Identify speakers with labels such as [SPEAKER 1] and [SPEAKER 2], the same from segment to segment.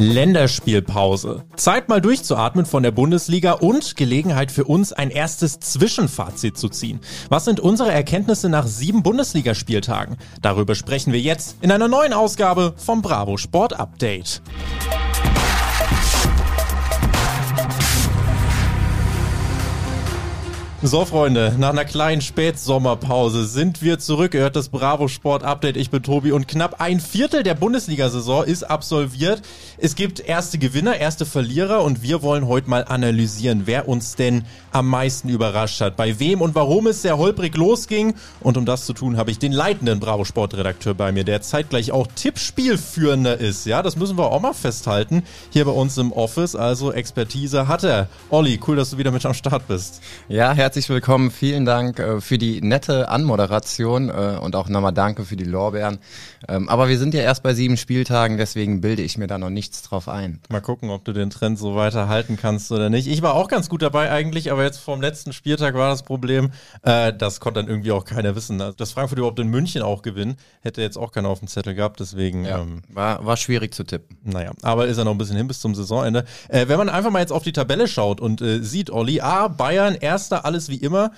[SPEAKER 1] Länderspielpause. Zeit mal durchzuatmen von der Bundesliga und Gelegenheit für uns, ein erstes Zwischenfazit zu ziehen. Was sind unsere Erkenntnisse nach sieben Bundesligaspieltagen? Darüber sprechen wir jetzt in einer neuen Ausgabe vom Bravo Sport Update. So, Freunde, nach einer kleinen Spätsommerpause sind wir zurück. Ihr hört das Bravo Sport Update. Ich bin Tobi und knapp ein Viertel der Bundesliga-Saison ist absolviert. Es gibt erste Gewinner, erste Verlierer und wir wollen heute mal analysieren, wer uns denn am meisten überrascht hat, bei wem und warum es sehr holprig losging. Und um das zu tun, habe ich den leitenden Bravo Sport Redakteur bei mir, der zeitgleich auch Tippspielführender ist. Ja, das müssen wir auch mal festhalten. Hier bei uns im Office, also Expertise hat er. Olli, cool, dass du wieder mit am Start bist.
[SPEAKER 2] Ja, herzlich willkommen. Vielen Dank äh, für die nette Anmoderation äh, und auch nochmal danke für die Lorbeeren. Ähm, aber wir sind ja erst bei sieben Spieltagen, deswegen bilde ich mir da noch nichts drauf ein.
[SPEAKER 1] Mal gucken, ob du den Trend so weiter halten kannst oder nicht. Ich war auch ganz gut dabei eigentlich, aber jetzt vom letzten Spieltag war das Problem, äh, das konnte dann irgendwie auch keiner wissen. Also, dass Frankfurt überhaupt in München auch gewinnen, hätte jetzt auch keiner auf dem Zettel gehabt, deswegen.
[SPEAKER 2] Ja, ähm, war, war schwierig zu tippen.
[SPEAKER 1] Naja, aber ist ja noch ein bisschen hin bis zum Saisonende. Äh, wenn man einfach mal jetzt auf die Tabelle schaut und äh, sieht, Olli, A, Bayern, Erster, alles wie immer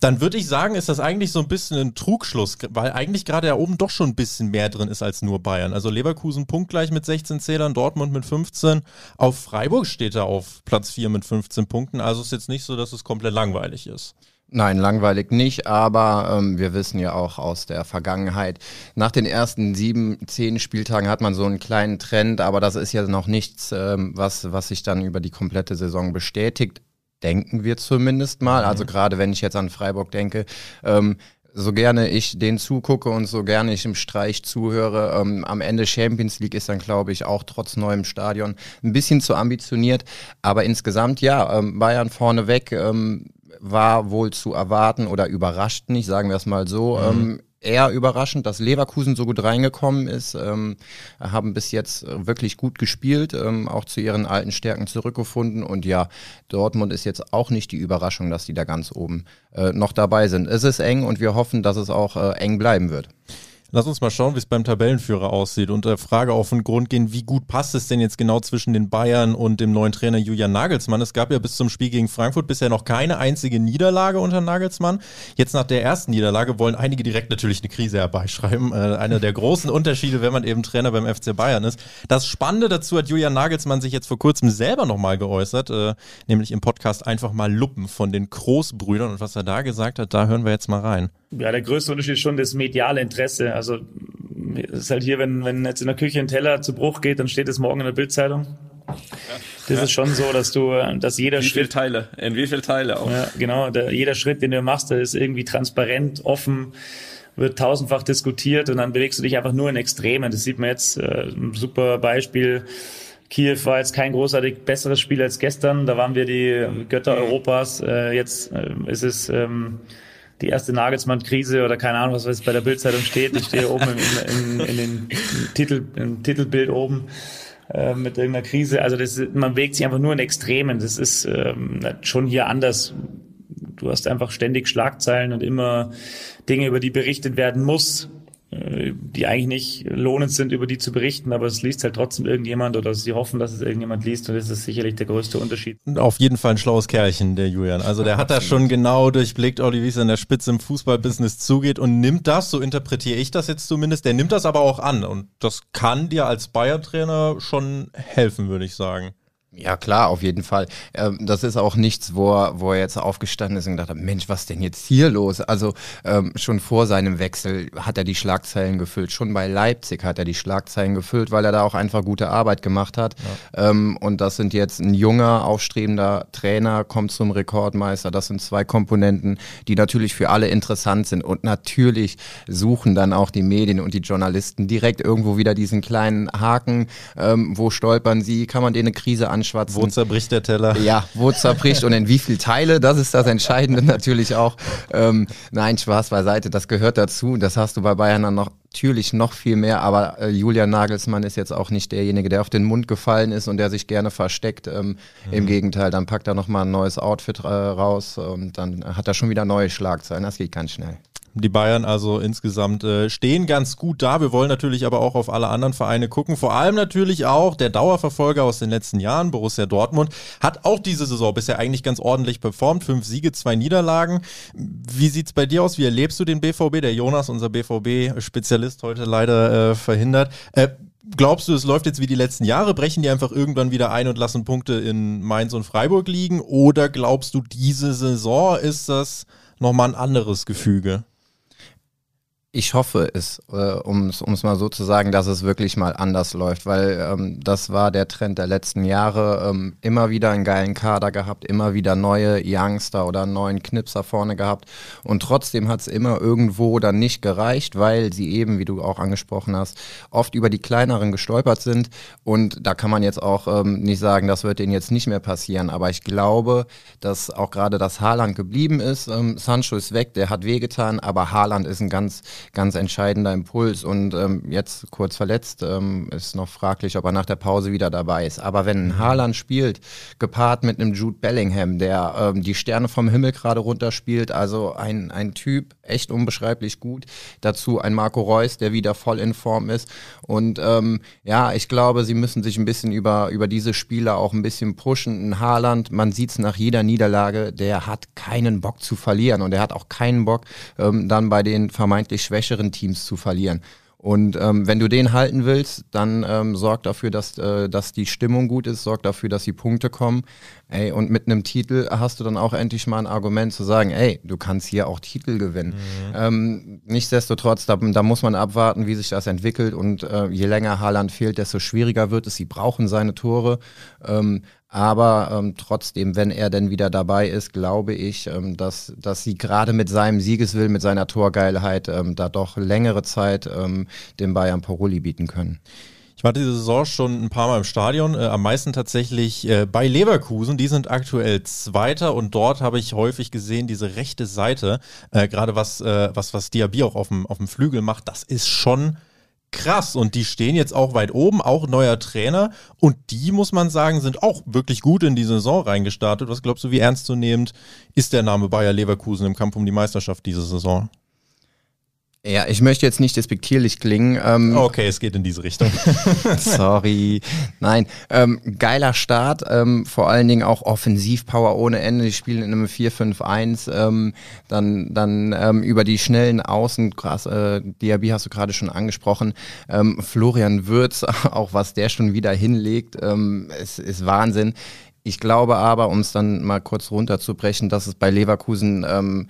[SPEAKER 1] dann würde ich sagen, ist das eigentlich so ein bisschen ein Trugschluss, weil eigentlich gerade da oben doch schon ein bisschen mehr drin ist als nur Bayern. Also Leverkusen punktgleich mit 16 Zählern, Dortmund mit 15. Auf Freiburg steht er auf Platz 4 mit 15 Punkten. Also ist jetzt nicht so, dass es komplett langweilig ist.
[SPEAKER 2] Nein, langweilig nicht, aber ähm, wir wissen ja auch aus der Vergangenheit, nach den ersten sieben, zehn Spieltagen hat man so einen kleinen Trend, aber das ist ja noch nichts, ähm, was, was sich dann über die komplette Saison bestätigt denken wir zumindest mal. Mhm. Also gerade wenn ich jetzt an Freiburg denke, ähm, so gerne ich den zugucke und so gerne ich im Streich zuhöre, ähm, am Ende Champions League ist dann, glaube ich, auch trotz neuem Stadion ein bisschen zu ambitioniert. Aber insgesamt, ja, ähm, Bayern vorneweg ähm, war wohl zu erwarten oder überrascht nicht, sagen wir es mal so. Mhm. Ähm, eher überraschend, dass Leverkusen so gut reingekommen ist, ähm, haben bis jetzt wirklich gut gespielt, ähm, auch zu ihren alten Stärken zurückgefunden und ja, Dortmund ist jetzt auch nicht die Überraschung, dass die da ganz oben äh, noch dabei sind. Es ist eng und wir hoffen, dass es auch äh, eng bleiben wird.
[SPEAKER 1] Lass uns mal schauen, wie es beim Tabellenführer aussieht und der Frage auf den Grund gehen, wie gut passt es denn jetzt genau zwischen den Bayern und dem neuen Trainer Julian Nagelsmann? Es gab ja bis zum Spiel gegen Frankfurt bisher noch keine einzige Niederlage unter Nagelsmann. Jetzt nach der ersten Niederlage wollen einige direkt natürlich eine Krise herbeischreiben. Äh, einer der großen Unterschiede, wenn man eben Trainer beim FC Bayern ist. Das Spannende dazu hat Julian Nagelsmann sich jetzt vor kurzem selber nochmal geäußert, äh, nämlich im Podcast einfach mal Luppen von den Großbrüdern und was er da gesagt hat, da hören wir jetzt mal rein.
[SPEAKER 3] Ja, der größte Unterschied ist schon das mediale Interesse. Also es ist halt hier, wenn, wenn jetzt in der Küche ein Teller zu Bruch geht, dann steht es morgen in der Bildzeitung. Das ja. ist schon so, dass du, dass jeder
[SPEAKER 4] wie
[SPEAKER 3] Schritt.
[SPEAKER 4] Wie viele Teile? In wie viele Teile auch?
[SPEAKER 3] Ja, genau. Der, jeder Schritt, den du machst, der ist irgendwie transparent, offen, wird tausendfach diskutiert und dann bewegst du dich einfach nur in Extremen. Das sieht man jetzt, äh, ein super Beispiel. Kiew war jetzt kein großartig besseres Spiel als gestern. Da waren wir die Götter Europas. Äh, jetzt äh, ist es, ähm, die erste Nagelsmann-Krise oder keine Ahnung, was bei der Bildzeitung steht. Ich stehe oben in, in, in den Titel, im Titelbild oben äh, mit irgendeiner Krise. Also das, man bewegt sich einfach nur in Extremen. Das ist ähm, schon hier anders. Du hast einfach ständig Schlagzeilen und immer Dinge, über die berichtet werden muss. Die eigentlich nicht lohnend sind, über die zu berichten, aber es liest halt trotzdem irgendjemand oder sie hoffen, dass es irgendjemand liest und das ist sicherlich der größte Unterschied.
[SPEAKER 1] Auf jeden Fall ein schlaues Kerlchen, der Julian. Also der hat da schon genau durchblickt, Olli, wie es an der Spitze im Fußballbusiness zugeht und nimmt das, so interpretiere ich das jetzt zumindest, der nimmt das aber auch an und das kann dir als Bayern-Trainer schon helfen, würde ich sagen.
[SPEAKER 2] Ja, klar, auf jeden Fall. Ähm, das ist auch nichts, wo er, wo er jetzt aufgestanden ist und gedacht hat, Mensch, was denn jetzt hier los? Also ähm, schon vor seinem Wechsel hat er die Schlagzeilen gefüllt. Schon bei Leipzig hat er die Schlagzeilen gefüllt, weil er da auch einfach gute Arbeit gemacht hat. Ja. Ähm, und das sind jetzt ein junger, aufstrebender Trainer, kommt zum Rekordmeister. Das sind zwei Komponenten, die natürlich für alle interessant sind. Und natürlich suchen dann auch die Medien und die Journalisten direkt irgendwo wieder diesen kleinen Haken. Ähm, wo stolpern sie? Kann man denen eine Krise anschauen? Anschwatzen.
[SPEAKER 1] Wo zerbricht der Teller?
[SPEAKER 2] Ja, wo zerbricht und in wie viel Teile, das ist das Entscheidende natürlich auch. Ähm, nein, Spaß beiseite, das gehört dazu. Das hast du bei Bayern dann noch natürlich noch viel mehr, aber äh, Julian Nagelsmann ist jetzt auch nicht derjenige, der auf den Mund gefallen ist und der sich gerne versteckt. Ähm, mhm. Im Gegenteil, dann packt er nochmal ein neues Outfit äh, raus und dann hat er schon wieder neue Schlagzeilen. Das geht ganz schnell.
[SPEAKER 1] Die Bayern also insgesamt äh, stehen ganz gut da. Wir wollen natürlich aber auch auf alle anderen Vereine gucken. Vor allem natürlich auch der Dauerverfolger aus den letzten Jahren, Borussia Dortmund, hat auch diese Saison bisher eigentlich ganz ordentlich performt. Fünf Siege, zwei Niederlagen. Wie sieht's bei dir aus? Wie erlebst du den BVB? Der Jonas, unser BVB-Spezialist, heute leider äh, verhindert. Äh, Glaubst du, es läuft jetzt wie die letzten Jahre? Brechen die einfach irgendwann wieder ein und lassen Punkte in Mainz und Freiburg liegen? Oder glaubst du, diese Saison ist das nochmal ein anderes Gefüge?
[SPEAKER 2] Ich hoffe es, äh, um es mal so zu sagen, dass es wirklich mal anders läuft, weil ähm, das war der Trend der letzten Jahre. Ähm, immer wieder einen geilen Kader gehabt, immer wieder neue Youngster oder neuen Knipser vorne gehabt und trotzdem hat es immer irgendwo dann nicht gereicht, weil sie eben, wie du auch angesprochen hast, oft über die kleineren gestolpert sind und da kann man jetzt auch ähm, nicht sagen, das wird denen jetzt nicht mehr passieren, aber ich glaube, dass auch gerade das Haaland geblieben ist. Ähm, Sancho ist weg, der hat wehgetan, aber Haaland ist ein ganz ganz entscheidender Impuls. Und ähm, jetzt kurz verletzt, ähm, ist noch fraglich, ob er nach der Pause wieder dabei ist. Aber wenn ein. Haaland spielt, gepaart mit einem Jude Bellingham, der ähm, die Sterne vom Himmel gerade runterspielt, also ein, ein Typ, echt unbeschreiblich gut. Dazu ein Marco Reus, der wieder voll in Form ist. Und ähm, ja, ich glaube, sie müssen sich ein bisschen über, über diese Spieler auch ein bisschen pushen. Ein Haaland, man sieht es nach jeder Niederlage, der hat keinen Bock zu verlieren und er hat auch keinen Bock, ähm, dann bei den vermeintlich schwächeren Teams zu verlieren. Und ähm, wenn du den halten willst, dann ähm, sorg dafür, dass, äh, dass die Stimmung gut ist, sorg dafür, dass die Punkte kommen. Ey, und mit einem Titel hast du dann auch endlich mal ein Argument zu sagen, ey, du kannst hier auch Titel gewinnen. Mhm. Ähm, nichtsdestotrotz, da, da, muss man abwarten, wie sich das entwickelt. Und äh, je länger Haaland fehlt, desto schwieriger wird es. Sie brauchen seine Tore. Ähm, aber ähm, trotzdem, wenn er denn wieder dabei ist, glaube ich, ähm, dass, dass sie gerade mit seinem Siegeswillen, mit seiner Torgeilheit ähm, da doch längere Zeit ähm, dem Bayern Paroli bieten können.
[SPEAKER 1] Ich war diese Saison schon ein paar Mal im Stadion, äh, am meisten tatsächlich äh, bei Leverkusen. Die sind aktuell Zweiter und dort habe ich häufig gesehen, diese rechte Seite, äh, gerade was, äh, was, was Diaby auch auf dem, auf dem Flügel macht, das ist schon krass und die stehen jetzt auch weit oben, auch neuer Trainer und die, muss man sagen, sind auch wirklich gut in die Saison reingestartet. Was glaubst du, wie ernstzunehmend ist der Name Bayer Leverkusen im Kampf um die Meisterschaft diese Saison?
[SPEAKER 2] Ja, ich möchte jetzt nicht despektierlich klingen.
[SPEAKER 1] Ähm, okay, es geht in diese Richtung.
[SPEAKER 2] sorry. Nein, ähm, geiler Start, ähm, vor allen Dingen auch Offensivpower ohne Ende. Die spielen in einem 4-5-1, ähm, dann, dann ähm, über die schnellen Außen, krass, äh, Diaby hast du gerade schon angesprochen. Ähm, Florian Würz, auch was der schon wieder hinlegt, ähm, ist, ist Wahnsinn. Ich glaube aber, um es dann mal kurz runterzubrechen, dass es bei Leverkusen ähm,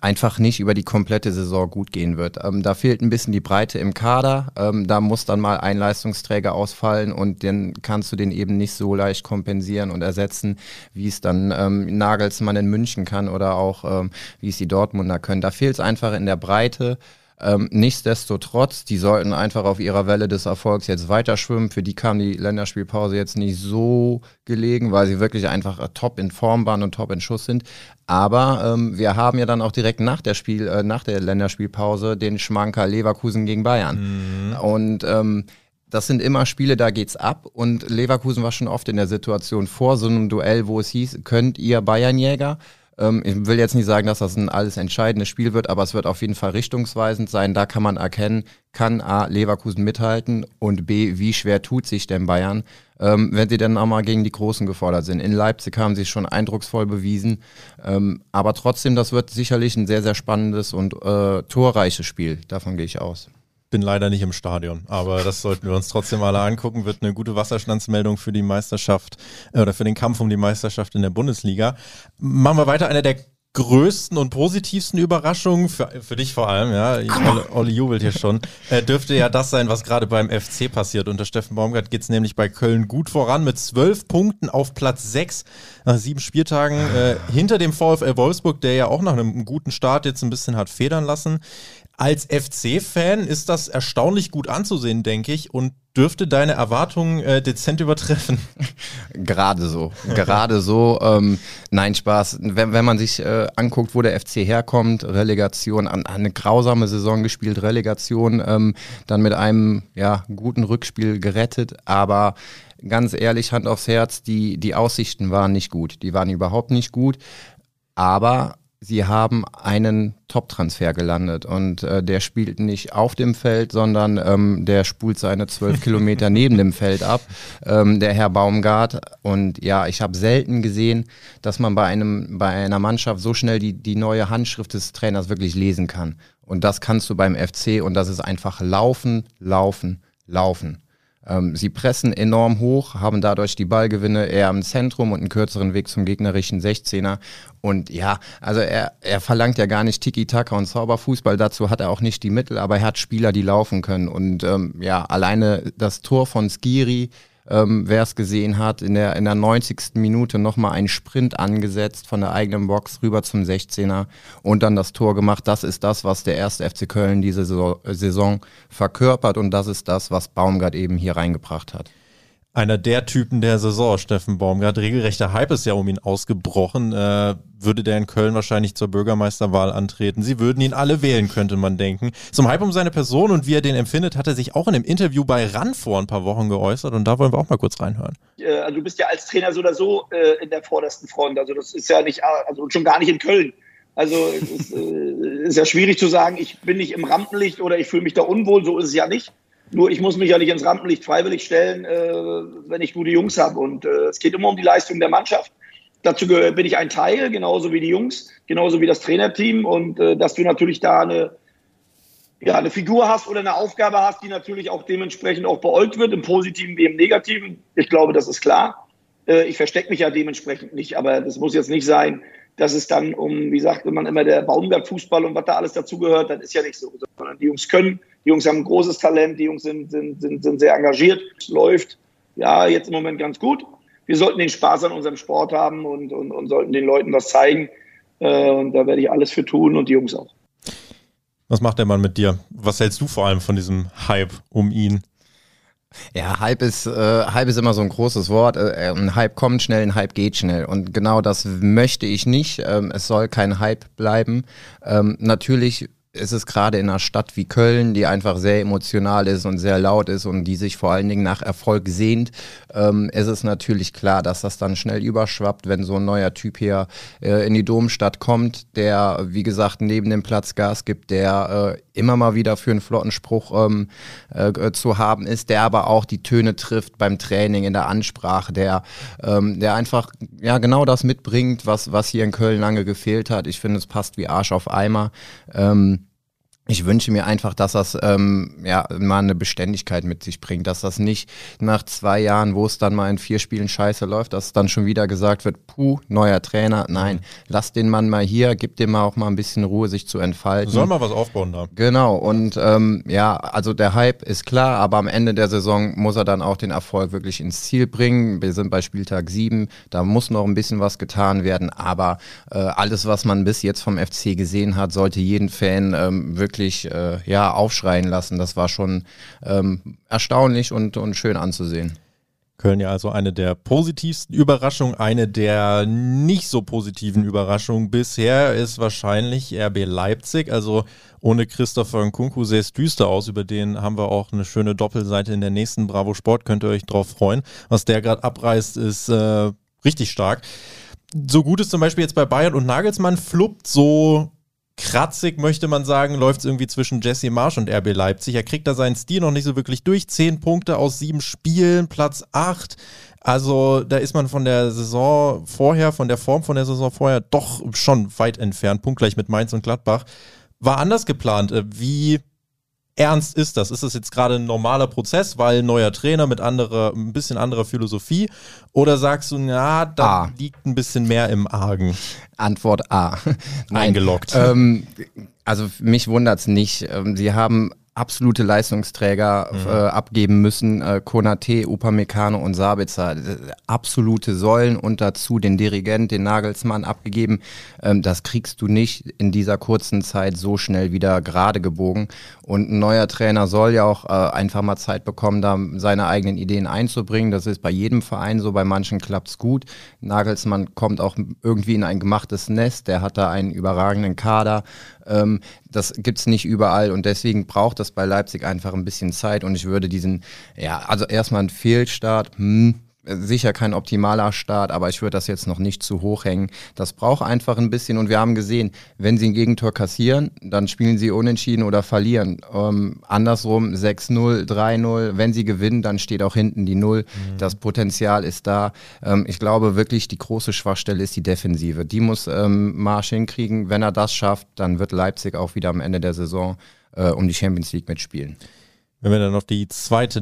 [SPEAKER 2] einfach nicht über die komplette Saison gut gehen wird. Ähm, da fehlt ein bisschen die Breite im Kader. Ähm, da muss dann mal ein Leistungsträger ausfallen und dann kannst du den eben nicht so leicht kompensieren und ersetzen, wie es dann ähm, Nagelsmann in München kann oder auch ähm, wie es die Dortmunder können. Da fehlt es einfach in der Breite. Ähm, nichtsdestotrotz, die sollten einfach auf ihrer Welle des Erfolgs jetzt weiter schwimmen. Für die kam die Länderspielpause jetzt nicht so gelegen, weil sie wirklich einfach äh, top in Form waren und top in Schuss sind. Aber ähm, wir haben ja dann auch direkt nach der Spiel, äh, nach der Länderspielpause den Schmanker Leverkusen gegen Bayern. Mhm. Und ähm, das sind immer Spiele, da geht's ab. Und Leverkusen war schon oft in der Situation vor so einem Duell, wo es hieß, könnt ihr Bayernjäger? Ähm, ich will jetzt nicht sagen, dass das ein alles entscheidendes Spiel wird, aber es wird auf jeden Fall richtungsweisend sein. Da kann man erkennen, kann A, Leverkusen mithalten und B, wie schwer tut sich denn Bayern, ähm, wenn sie dann auch mal gegen die Großen gefordert sind. In Leipzig haben sie es schon eindrucksvoll bewiesen. Ähm, aber trotzdem, das wird sicherlich ein sehr, sehr spannendes und äh, torreiches Spiel. Davon gehe ich aus
[SPEAKER 1] bin leider nicht im Stadion, aber das sollten wir uns trotzdem alle angucken. Wird eine gute Wasserstandsmeldung für die Meisterschaft äh, oder für den Kampf um die Meisterschaft in der Bundesliga. Machen wir weiter. Einer der größten und positivsten Überraschungen, für, für dich vor allem, ja, Olli, Olli jubelt hier schon, äh, dürfte ja das sein, was gerade beim FC passiert. Unter Steffen Baumgart geht es nämlich bei Köln gut voran mit zwölf Punkten auf Platz sechs nach sieben Spieltagen äh, hinter dem VfL Wolfsburg, der ja auch nach einem guten Start jetzt ein bisschen hat federn lassen. Als FC-Fan ist das erstaunlich gut anzusehen, denke ich, und dürfte deine Erwartungen äh, dezent übertreffen.
[SPEAKER 2] Gerade so, gerade so. Ähm, nein, Spaß. Wenn, wenn man sich äh, anguckt, wo der FC herkommt, Relegation, an, eine grausame Saison gespielt, Relegation, ähm, dann mit einem ja, guten Rückspiel gerettet, aber ganz ehrlich, Hand aufs Herz, die, die Aussichten waren nicht gut. Die waren überhaupt nicht gut. Aber sie haben einen Top-Transfer gelandet und äh, der spielt nicht auf dem Feld, sondern ähm, der spult seine zwölf Kilometer neben dem Feld ab, ähm, der Herr Baumgart. Und ja, ich habe selten gesehen, dass man bei einem bei einer Mannschaft so schnell die die neue Handschrift des Trainers wirklich lesen kann. Und das kannst du beim FC und das ist einfach laufen, laufen, laufen. Ähm, sie pressen enorm hoch, haben dadurch die Ballgewinne eher im Zentrum und einen kürzeren Weg zum gegnerischen 16er. Und ja, also er, er verlangt ja gar nicht Tiki-Taka und Zauberfußball, dazu hat er auch nicht die Mittel, aber er hat Spieler, die laufen können. Und ähm, ja, alleine das Tor von Skiri, ähm, wer es gesehen hat, in der, in der 90. Minute nochmal einen Sprint angesetzt von der eigenen Box rüber zum 16er und dann das Tor gemacht. Das ist das, was der erste FC Köln diese Saison verkörpert und das ist das, was Baumgart eben hier reingebracht hat
[SPEAKER 1] einer der Typen der Saison, Steffen Baumgart. Regelrechter Hype ist ja um ihn ausgebrochen. Äh, würde der in Köln wahrscheinlich zur Bürgermeisterwahl antreten. Sie würden ihn alle wählen, könnte man denken. Zum Hype um seine Person und wie er den empfindet, hat er sich auch in einem Interview bei RAN vor ein paar Wochen geäußert und da wollen wir auch mal kurz reinhören.
[SPEAKER 5] Äh, also du bist ja als Trainer so oder so äh, in der vordersten Front. Also das ist ja nicht, also schon gar nicht in Köln. Also es ist, äh, ist ja schwierig zu sagen, ich bin nicht im Rampenlicht oder ich fühle mich da unwohl. So ist es ja nicht. Nur ich muss mich ja nicht ins Rampenlicht freiwillig stellen, äh, wenn ich gute Jungs habe. Und äh, es geht immer um die Leistung der Mannschaft. Dazu bin ich ein Teil, genauso wie die Jungs, genauso wie das Trainerteam. Und äh, dass du natürlich da eine, ja, eine Figur hast oder eine Aufgabe hast, die natürlich auch dementsprechend auch beäugt wird, im Positiven wie im Negativen. Ich glaube, das ist klar. Äh, ich verstecke mich ja dementsprechend nicht, aber das muss jetzt nicht sein, dass es dann um, wie sagt man immer, der Baumgart-Fußball und was da alles dazugehört, das ist ja nicht so. Sondern die Jungs können, die Jungs haben ein großes Talent, die Jungs sind, sind, sind, sind sehr engagiert. Es läuft ja jetzt im Moment ganz gut. Wir sollten den Spaß an unserem Sport haben und, und, und sollten den Leuten was zeigen. Äh, und da werde ich alles für tun und die Jungs auch.
[SPEAKER 1] Was macht der Mann mit dir? Was hältst du vor allem von diesem Hype um ihn?
[SPEAKER 2] Ja, Hype ist, äh, Hype ist immer so ein großes Wort. Äh, ein Hype kommt schnell, ein Hype geht schnell. Und genau das möchte ich nicht. Ähm, es soll kein Hype bleiben. Ähm, natürlich ist es gerade in einer Stadt wie Köln, die einfach sehr emotional ist und sehr laut ist und die sich vor allen Dingen nach Erfolg sehnt, ähm, ist es natürlich klar, dass das dann schnell überschwappt, wenn so ein neuer Typ hier äh, in die Domstadt kommt, der, wie gesagt, neben dem Platz Gas gibt, der äh, immer mal wieder für einen flotten Spruch ähm, äh, zu haben ist, der aber auch die Töne trifft beim Training, in der Ansprache, der, ähm, der einfach ja genau das mitbringt, was, was hier in Köln lange gefehlt hat. Ich finde, es passt wie Arsch auf Eimer. Ähm, ich wünsche mir einfach, dass das ähm, ja mal eine Beständigkeit mit sich bringt, dass das nicht nach zwei Jahren, wo es dann mal in vier Spielen scheiße läuft, dass dann schon wieder gesagt wird, puh, neuer Trainer. Nein, mhm. lass den Mann mal hier, gib dem mal auch mal ein bisschen Ruhe, sich zu entfalten.
[SPEAKER 1] Soll mal was aufbauen da.
[SPEAKER 2] Genau, und ähm, ja, also der Hype ist klar, aber am Ende der Saison muss er dann auch den Erfolg wirklich ins Ziel bringen. Wir sind bei Spieltag sieben, da muss noch ein bisschen was getan werden, aber äh, alles, was man bis jetzt vom FC gesehen hat, sollte jeden Fan ähm, wirklich wirklich äh, ja, aufschreien lassen. Das war schon ähm, erstaunlich und, und schön anzusehen.
[SPEAKER 1] Köln ja also eine der positivsten Überraschungen. Eine der nicht so positiven Überraschungen bisher ist wahrscheinlich RB Leipzig. Also ohne Christopher Nkunku sähe es düster aus. Über den haben wir auch eine schöne Doppelseite in der nächsten Bravo Sport. Könnt ihr euch drauf freuen. Was der gerade abreißt, ist äh, richtig stark. So gut ist zum Beispiel jetzt bei Bayern und Nagelsmann fluppt so kratzig, möchte man sagen, läuft es irgendwie zwischen Jesse Marsch und RB Leipzig. Er kriegt da seinen Stil noch nicht so wirklich durch. Zehn Punkte aus sieben Spielen, Platz acht. Also da ist man von der Saison vorher, von der Form von der Saison vorher doch schon weit entfernt. Punktgleich mit Mainz und Gladbach. War anders geplant. Äh, wie ernst ist das? Ist das jetzt gerade ein normaler Prozess, weil neuer Trainer mit anderer, ein bisschen anderer Philosophie? Oder sagst du, ja, da A. liegt ein bisschen mehr im Argen?
[SPEAKER 2] Antwort A.
[SPEAKER 1] Eingeloggt.
[SPEAKER 2] Ähm, also mich wundert es nicht. Ähm, sie haben absolute Leistungsträger mhm. äh, abgeben müssen. Äh, Konate, Upamecano und Sabitzer. Äh, absolute Säulen und dazu den Dirigent, den Nagelsmann abgegeben. Ähm, das kriegst du nicht in dieser kurzen Zeit so schnell wieder gerade gebogen. Und ein neuer Trainer soll ja auch äh, einfach mal Zeit bekommen, da seine eigenen Ideen einzubringen. Das ist bei jedem Verein so, bei manchen klappt's gut. Nagelsmann kommt auch irgendwie in ein gemachtes Nest. Der hat da einen überragenden Kader. Ähm, das gibt's nicht überall und deswegen braucht das bei Leipzig einfach ein bisschen Zeit und ich würde diesen, ja, also erstmal ein Fehlstart, hm, sicher kein optimaler Start, aber ich würde das jetzt noch nicht zu hoch hängen. Das braucht einfach ein bisschen und wir haben gesehen, wenn sie ein Gegentor kassieren, dann spielen sie unentschieden oder verlieren. Ähm, andersrum 6-0, 3-0, wenn sie gewinnen, dann steht auch hinten die Null. Mhm. Das Potenzial ist da. Ähm, ich glaube wirklich, die große Schwachstelle ist die Defensive. Die muss ähm, Marsch hinkriegen. Wenn er das schafft, dann wird Leipzig auch wieder am Ende der Saison äh, um die Champions League mitspielen.
[SPEAKER 1] Wenn wir dann auf die zweite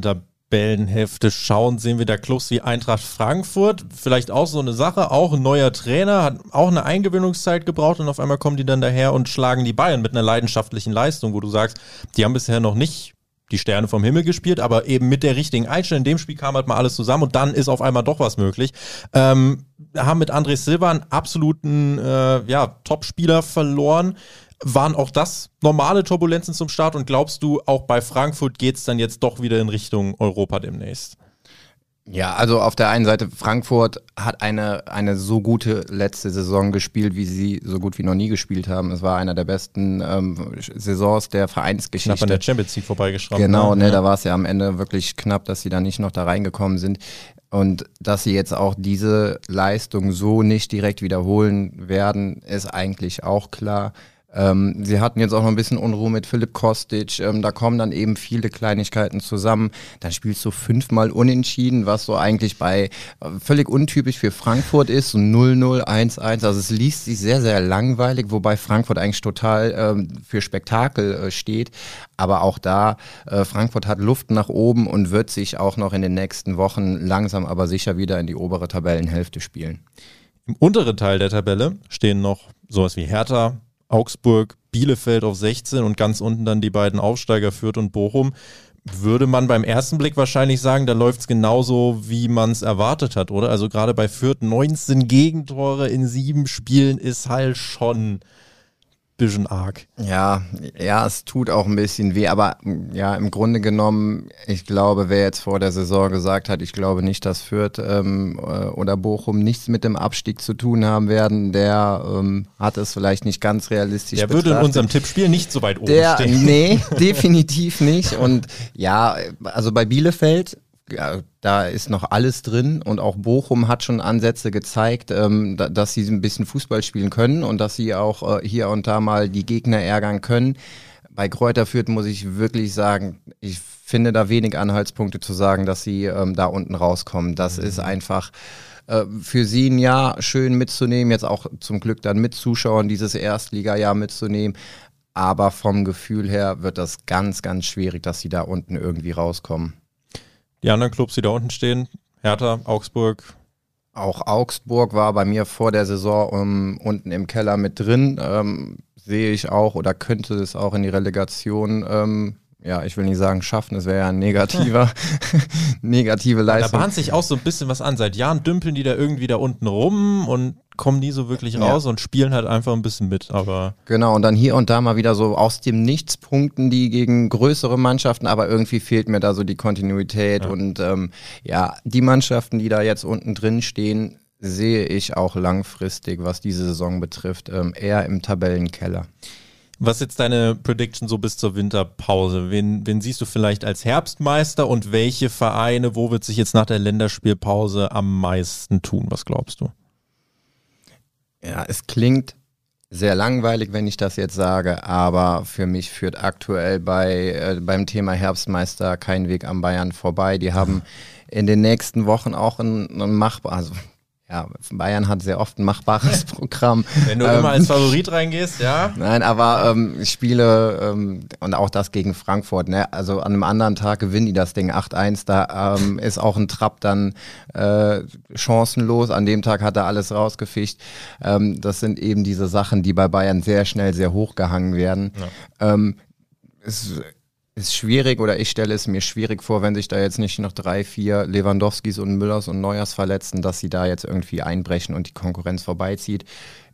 [SPEAKER 1] Tabellenhälfte schauen, sehen wir da Clubs wie Eintracht Frankfurt. Vielleicht auch so eine Sache, auch ein neuer Trainer, hat auch eine Eingewöhnungszeit gebraucht und auf einmal kommen die dann daher und schlagen die Bayern mit einer leidenschaftlichen Leistung, wo du sagst, die haben bisher noch nicht die Sterne vom Himmel gespielt, aber eben mit der richtigen Einstellung. In dem Spiel kam halt mal alles zusammen und dann ist auf einmal doch was möglich. Ähm, haben mit André Silva einen absoluten äh, ja, Top-Spieler verloren. Waren auch das normale Turbulenzen zum Start und glaubst du, auch bei Frankfurt geht es dann jetzt doch wieder in Richtung Europa demnächst?
[SPEAKER 2] Ja, also auf der einen Seite, Frankfurt hat eine, eine so gute letzte Saison gespielt, wie sie so gut wie noch nie gespielt haben. Es war einer der besten ähm, Saisons der Vereinsgeschichte. Knapp
[SPEAKER 1] an der Champions League vorbeigeschraubt.
[SPEAKER 2] Genau, ne, ja. da war es ja am Ende wirklich knapp, dass sie da nicht noch da reingekommen sind. Und dass sie jetzt auch diese Leistung so nicht direkt wiederholen werden, ist eigentlich auch klar. Ähm, sie hatten jetzt auch noch ein bisschen Unruhe mit Philipp Kostic. Ähm, da kommen dann eben viele Kleinigkeiten zusammen. Dann spielst du fünfmal unentschieden, was so eigentlich bei äh, völlig untypisch für Frankfurt ist. So 0-0, 1-1. Also es liest sich sehr, sehr langweilig, wobei Frankfurt eigentlich total ähm, für Spektakel äh, steht. Aber auch da, äh, Frankfurt hat Luft nach oben und wird sich auch noch in den nächsten Wochen langsam aber sicher wieder in die obere Tabellenhälfte spielen.
[SPEAKER 1] Im unteren Teil der Tabelle stehen noch sowas wie Hertha, Augsburg, Bielefeld auf 16 und ganz unten dann die beiden Aufsteiger Fürth und Bochum, würde man beim ersten Blick wahrscheinlich sagen, da läuft es genauso, wie man es erwartet hat, oder? Also gerade bei Fürth 19 Gegentore in sieben Spielen ist halt schon bisschen arg.
[SPEAKER 2] Ja, ja, es tut auch ein bisschen weh, aber ja, im Grunde genommen, ich glaube, wer jetzt vor der Saison gesagt hat, ich glaube nicht, dass Fürth ähm, äh, oder Bochum nichts mit dem Abstieg zu tun haben werden, der ähm, hat es vielleicht nicht ganz realistisch
[SPEAKER 1] Der würde in unserem Tippspiel nicht so weit oben
[SPEAKER 2] der,
[SPEAKER 1] stehen.
[SPEAKER 2] Nee, definitiv nicht. Und ja, also bei Bielefeld ja, da ist noch alles drin und auch Bochum hat schon Ansätze gezeigt, ähm, da, dass sie ein bisschen Fußball spielen können und dass sie auch äh, hier und da mal die Gegner ärgern können. Bei Kräuter Fürth muss ich wirklich sagen, ich finde da wenig Anhaltspunkte zu sagen, dass sie ähm, da unten rauskommen. Das mhm. ist einfach äh, für sie ein Jahr schön mitzunehmen, jetzt auch zum Glück dann mit Zuschauern dieses Erstligajahr mitzunehmen. Aber vom Gefühl her wird das ganz, ganz schwierig, dass sie da unten irgendwie rauskommen.
[SPEAKER 1] Die anderen Clubs, die da unten stehen, Hertha, Augsburg.
[SPEAKER 2] Auch Augsburg war bei mir vor der Saison um, ähm, unten im Keller mit drin. Ähm, sehe ich auch oder könnte es auch in die Relegation ähm, ja, ich will nicht sagen schaffen, das wäre ja ein negativer, negative Leistung.
[SPEAKER 1] Da bahnt sich auch so ein bisschen was an. Seit Jahren dümpeln die da irgendwie da unten rum und kommen nie so wirklich raus ja. und spielen halt einfach ein bisschen mit. Aber
[SPEAKER 2] genau, und dann hier und da mal wieder so aus dem Nichts punkten die gegen größere Mannschaften, aber irgendwie fehlt mir da so die Kontinuität. Ja. Und ähm, ja, die Mannschaften, die da jetzt unten drin stehen, sehe ich auch langfristig, was diese Saison betrifft, ähm, eher im Tabellenkeller.
[SPEAKER 1] Was ist jetzt deine Prediction so bis zur Winterpause? Wen, wen siehst du vielleicht als Herbstmeister und welche Vereine, wo wird sich jetzt nach der Länderspielpause am meisten tun? Was glaubst du?
[SPEAKER 2] Ja, es klingt sehr langweilig, wenn ich das jetzt sage, aber für mich führt aktuell bei, äh, beim Thema Herbstmeister kein Weg am Bayern vorbei. Die haben in den nächsten Wochen auch ein, ein machbar, also ja, Bayern hat sehr oft ein machbares Programm.
[SPEAKER 1] Wenn du ähm, immer als Favorit reingehst, ja.
[SPEAKER 2] Nein, aber ähm, Spiele ähm, und auch das gegen Frankfurt, ne? Also an einem anderen Tag gewinnen die das Ding 8-1. Da ähm, ist auch ein Trapp dann äh, chancenlos. An dem Tag hat er alles rausgefischt. Ähm, das sind eben diese Sachen, die bei Bayern sehr schnell sehr hochgehangen werden. Ja. Ähm, es ist schwierig oder ich stelle es mir schwierig vor, wenn sich da jetzt nicht noch drei, vier Lewandowskis und Müllers und Neuers verletzen, dass sie da jetzt irgendwie einbrechen und die Konkurrenz vorbeizieht.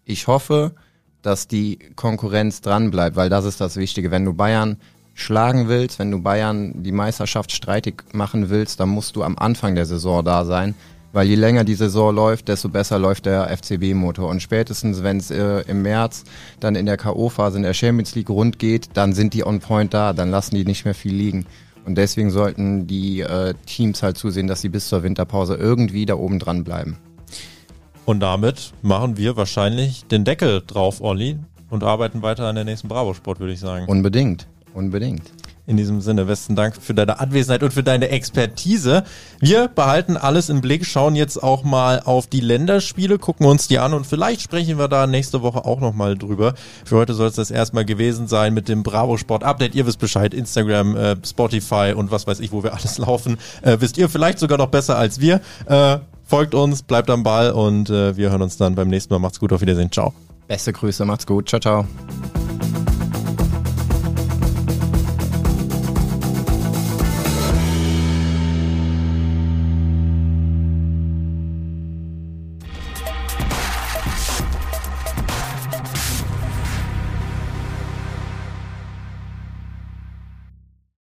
[SPEAKER 2] Ich hoffe, dass die Konkurrenz dran bleibt, weil das ist das Wichtige. Wenn du Bayern schlagen willst, wenn du Bayern die Meisterschaft streitig machen willst, dann musst du am Anfang der Saison da sein. Weil je länger die Saison läuft, desto besser läuft der FCB-Motor. Und spätestens, wenn es äh, im März dann in der K.O.-Phase in der Champions League rund geht, dann sind die on point da, dann lassen die nicht mehr viel liegen. Und deswegen sollten die äh, Teams halt zusehen, dass sie bis zur Winterpause irgendwie da oben dran bleiben.
[SPEAKER 1] Und damit machen wir wahrscheinlich den Deckel drauf, Olli, und arbeiten weiter an der nächsten Bravo-Sport, würde ich sagen.
[SPEAKER 2] Unbedingt, unbedingt.
[SPEAKER 1] In diesem Sinne, besten Dank für deine Anwesenheit und für deine Expertise. Wir behalten alles im Blick, schauen jetzt auch mal auf die Länderspiele, gucken uns die an und vielleicht sprechen wir da nächste Woche auch nochmal drüber. Für heute soll es das erstmal gewesen sein mit dem Bravo Sport Update. Ihr wisst Bescheid, Instagram, äh, Spotify und was weiß ich, wo wir alles laufen. Äh, wisst ihr vielleicht sogar noch besser als wir. Äh, folgt uns, bleibt am Ball und äh, wir hören uns dann beim nächsten Mal. Macht's gut, auf Wiedersehen. Ciao.
[SPEAKER 2] Beste Grüße, macht's gut. Ciao, ciao.